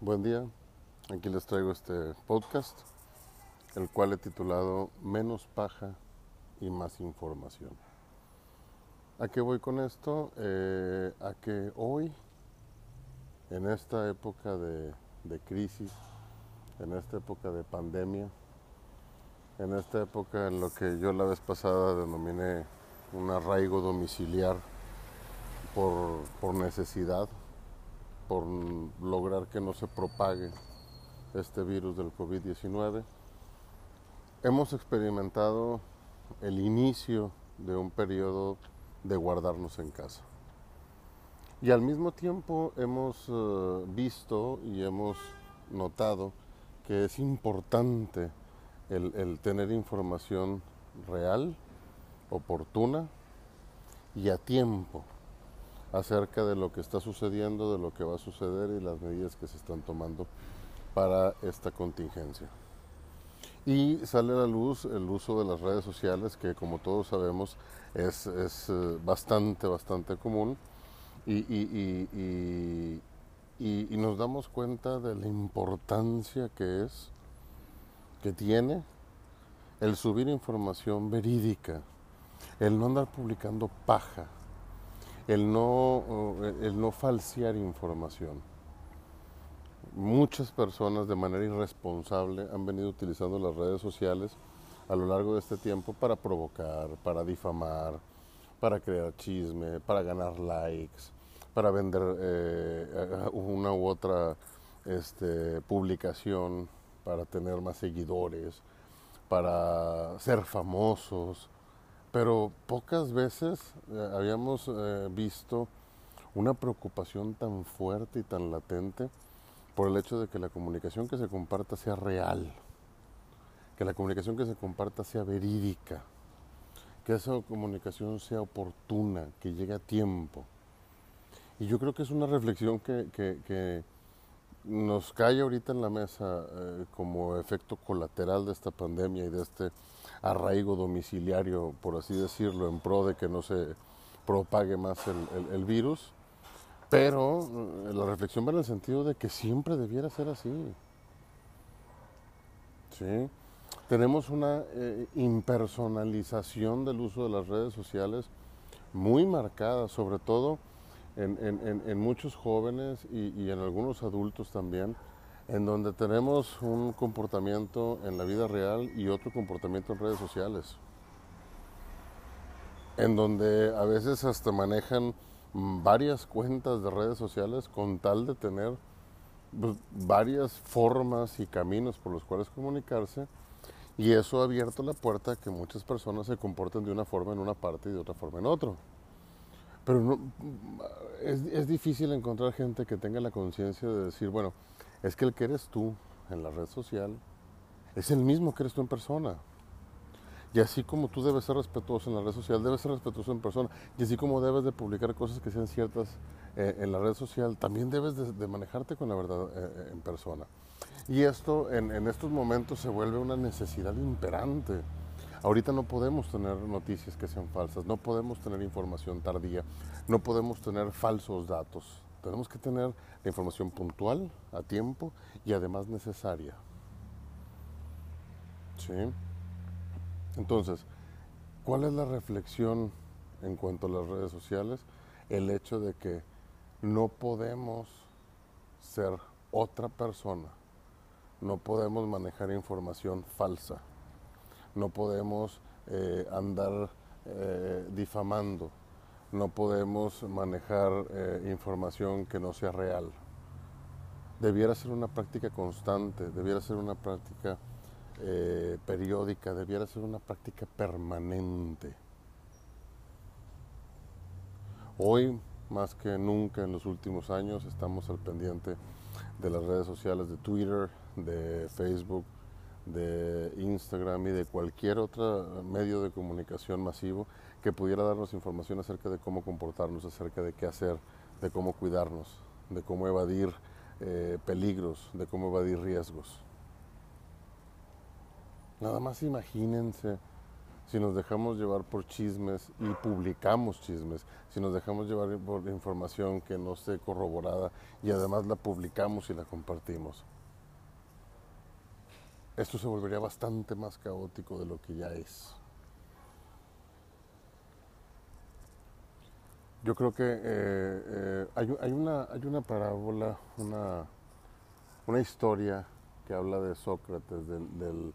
Buen día, aquí les traigo este podcast, el cual he titulado Menos paja y más información. ¿A qué voy con esto? Eh, a que hoy, en esta época de, de crisis, en esta época de pandemia, en esta época en lo que yo la vez pasada denominé un arraigo domiciliar por, por necesidad, por lograr que no se propague este virus del COVID-19. Hemos experimentado el inicio de un periodo de guardarnos en casa. Y al mismo tiempo hemos uh, visto y hemos notado que es importante el, tener información real, oportuna y a tiempo acerca de lo que está sucediendo, de lo que va a suceder y las medidas que se están tomando para esta contingencia. Y sale a la luz el uso de las redes sociales, que como todos sabemos es, eh, bastante, bastante común. Y, nos damos cuenta de la importancia que es, que tiene el subir información verídica, el no andar publicando paja, el no, el no falsear información. Muchas personas de manera irresponsable han venido utilizando las redes sociales a lo largo de este tiempo para provocar, para difamar, para crear chisme, para ganar likes, para vender eh, una u otra este, publicación, para tener más seguidores, para ser famosos, pero pocas veces eh, habíamos eh, visto una preocupación tan fuerte y tan latente por el hecho de que la comunicación que se comparta sea real, que la comunicación que se comparta sea verídica, que esa comunicación sea oportuna, que llegue a tiempo. Y yo creo que es una reflexión que, que, nos cae ahorita en la mesa eh, como efecto colateral de esta pandemia y de este arraigo domiciliario, por así decirlo, en pro de que no se propague más el, virus. Pero eh, la reflexión va en el sentido de que siempre debiera ser así. ¿Sí? Tenemos una eh, impersonalización del uso de las redes sociales muy marcada, sobre todo en, muchos jóvenes y en algunos adultos también en donde tenemos un comportamiento en la vida real y otro comportamiento en redes sociales, en donde a veces hasta manejan varias cuentas de redes sociales con tal de tener pues, varias formas y caminos por los cuales comunicarse y eso ha abierto la puerta a que muchas personas se comporten de una forma en una parte y de otra forma en otra. Pero no, es, es difícil encontrar gente que tenga la conciencia de decir, bueno, es que el que eres tú en la red social es el mismo que eres tú en persona. Y así como tú debes ser respetuoso en la red social, debes ser respetuoso en persona. Y así como debes de publicar cosas que sean ciertas eh, en la red social, también debes de, manejarte con la verdad eh, eh, en persona. Y esto en, en, estos momentos se vuelve una necesidad imperante. Ahorita no podemos tener noticias que sean falsas, no podemos tener información tardía, no podemos tener falsos datos. Tenemos que tener la información puntual, a tiempo y además necesaria. ¿Sí? Entonces, ¿cuál es la reflexión en cuanto a las redes sociales? El hecho de que no podemos ser otra persona, no podemos manejar información falsa, no podemos eh, andar eh, difamando, no podemos manejar eh, información que no sea real. Debiera ser una práctica constante, debiera ser una práctica periódica, debiera ser una práctica permanente. Hoy, más que nunca en los últimos años, estamos al pendiente de las redes sociales de Twitter, de Facebook, de Instagram y de cualquier otro medio de comunicación masivo que pudiera darnos información acerca de cómo comportarnos, acerca de qué hacer, de cómo cuidarnos, de cómo evadir eh, peligros, de cómo evadir riesgos. Nada más imagínense si nos dejamos llevar por chismes y publicamos chismes, si nos dejamos llevar por información que no esté corroborada y además la publicamos y la compartimos. Esto se volvería bastante más caótico de lo que ya es. Yo creo que eh, eh, hay, una, hay una parábola, una, una historia que habla de Sócrates, del,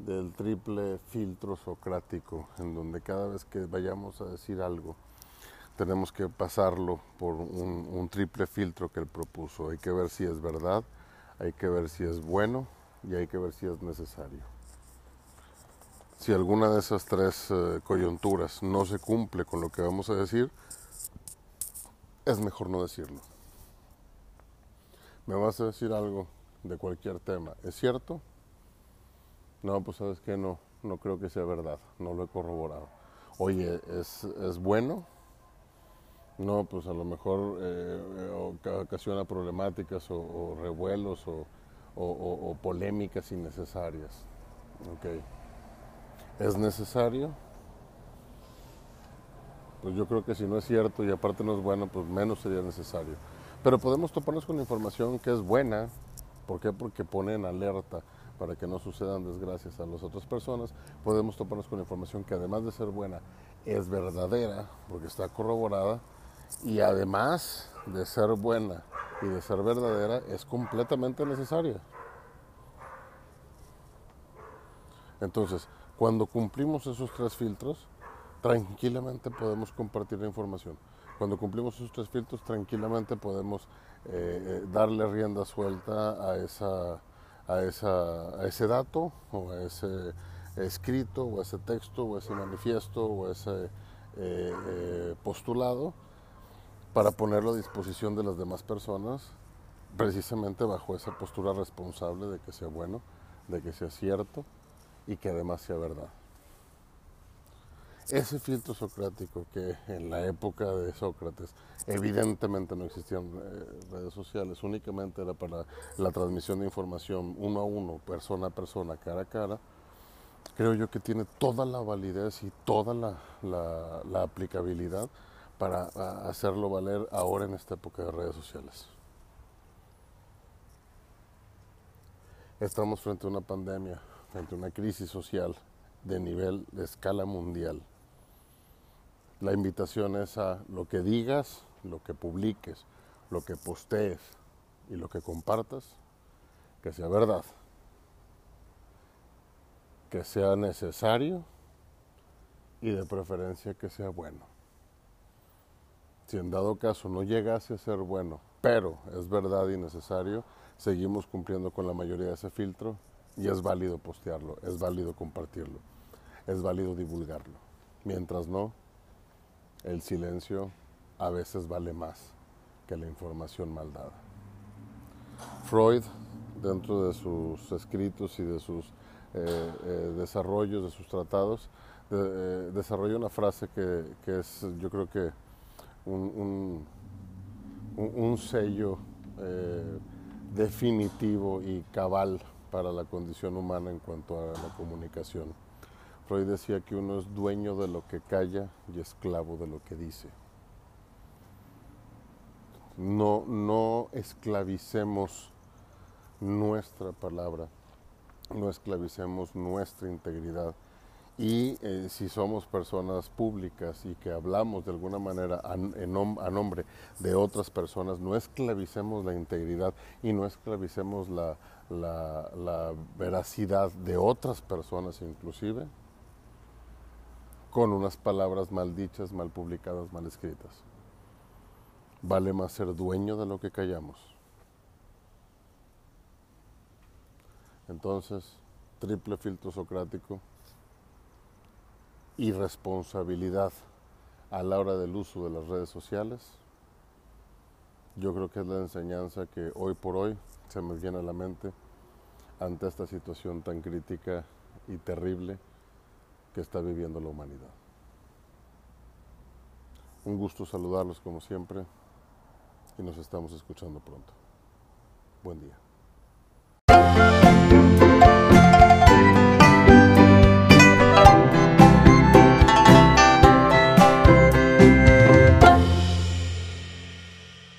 del, triple filtro socrático, en donde cada vez que vayamos a decir algo, tenemos que pasarlo por un, un, triple filtro que él propuso. Hay que ver si es verdad, hay que ver si es bueno y hay que ver si es necesario. Si alguna de esas tres eh, coyunturas no se cumple con lo que vamos a decir, es mejor no decirlo. Me vas a decir algo de cualquier tema. ¿Es cierto? No, pues sabes que no, no creo que sea verdad, no lo he corroborado. Oye, ¿es, es bueno? No, pues a lo mejor eh, ocasiona problemáticas o, revuelos o, o, polémicas innecesarias. Okay. ¿Es necesario? Pues yo creo que si no es cierto y aparte no es bueno, pues menos sería necesario. Pero podemos toparnos con información que es buena. ¿Por qué? Porque pone en alerta para que no sucedan desgracias a las otras personas. Podemos toparnos con información que además de ser buena, es verdadera, porque está corroborada. Y además de ser buena y de ser verdadera, es completamente necesaria. Entonces, cuando cumplimos esos tres filtros, tranquilamente podemos compartir la información. Cuando cumplimos esos tres filtros, tranquilamente podemos eh, eh, darle rienda suelta a, esa, a, esa, a ese dato o a ese escrito o a ese texto o a ese manifiesto o a ese eh, postulado para ponerlo a disposición de las demás personas precisamente bajo esa postura responsable de que sea bueno, de que sea cierto y que además sea verdad. Ese filtro socrático que en la época de Sócrates evidentemente no existían eh, redes sociales, únicamente era para la transmisión de información uno a uno, persona a persona, cara a cara, creo yo que tiene toda la validez y toda la, aplicabilidad para hacerlo valer ahora en esta época de redes sociales. Estamos frente a una pandemia, frente a una crisis social de nivel, de escala mundial. La invitación es a lo que digas, lo que publiques, lo que postees y lo que compartas, que sea verdad, que sea necesario y de preferencia que sea bueno. Si en dado caso no llegase a ser bueno, pero es verdad y necesario, seguimos cumpliendo con la mayoría de ese filtro y es válido postearlo, es válido compartirlo, es válido divulgarlo. Mientras no, el silencio a veces vale más que la información mal dada. Freud, dentro de sus escritos y de sus eh, eh, desarrollos, de sus tratados, eh, desarrolla una frase que, es, yo creo que, un, un sello definitivo y cabal para la condición humana en cuanto a la comunicación Freud decía que uno es dueño de lo que calla y esclavo de lo que dice. No, no esclavicemos nuestra palabra, no esclavicemos nuestra integridad. Y eh, si somos personas públicas y que hablamos de alguna manera a, nombre de otras personas, no esclavicemos la integridad y no esclavicemos la, la veracidad de otras personas inclusive con unas palabras mal dichas, mal publicadas, mal escritas. Vale más ser dueño de lo que callamos. Entonces, triple filtro socrático y responsabilidad a la hora del uso de las redes sociales. Yo creo que es la enseñanza que hoy por hoy se me viene a la mente ante esta situación tan crítica y terrible que está viviendo la humanidad. Un gusto saludarlos como siempre y nos estamos escuchando pronto. Buen día.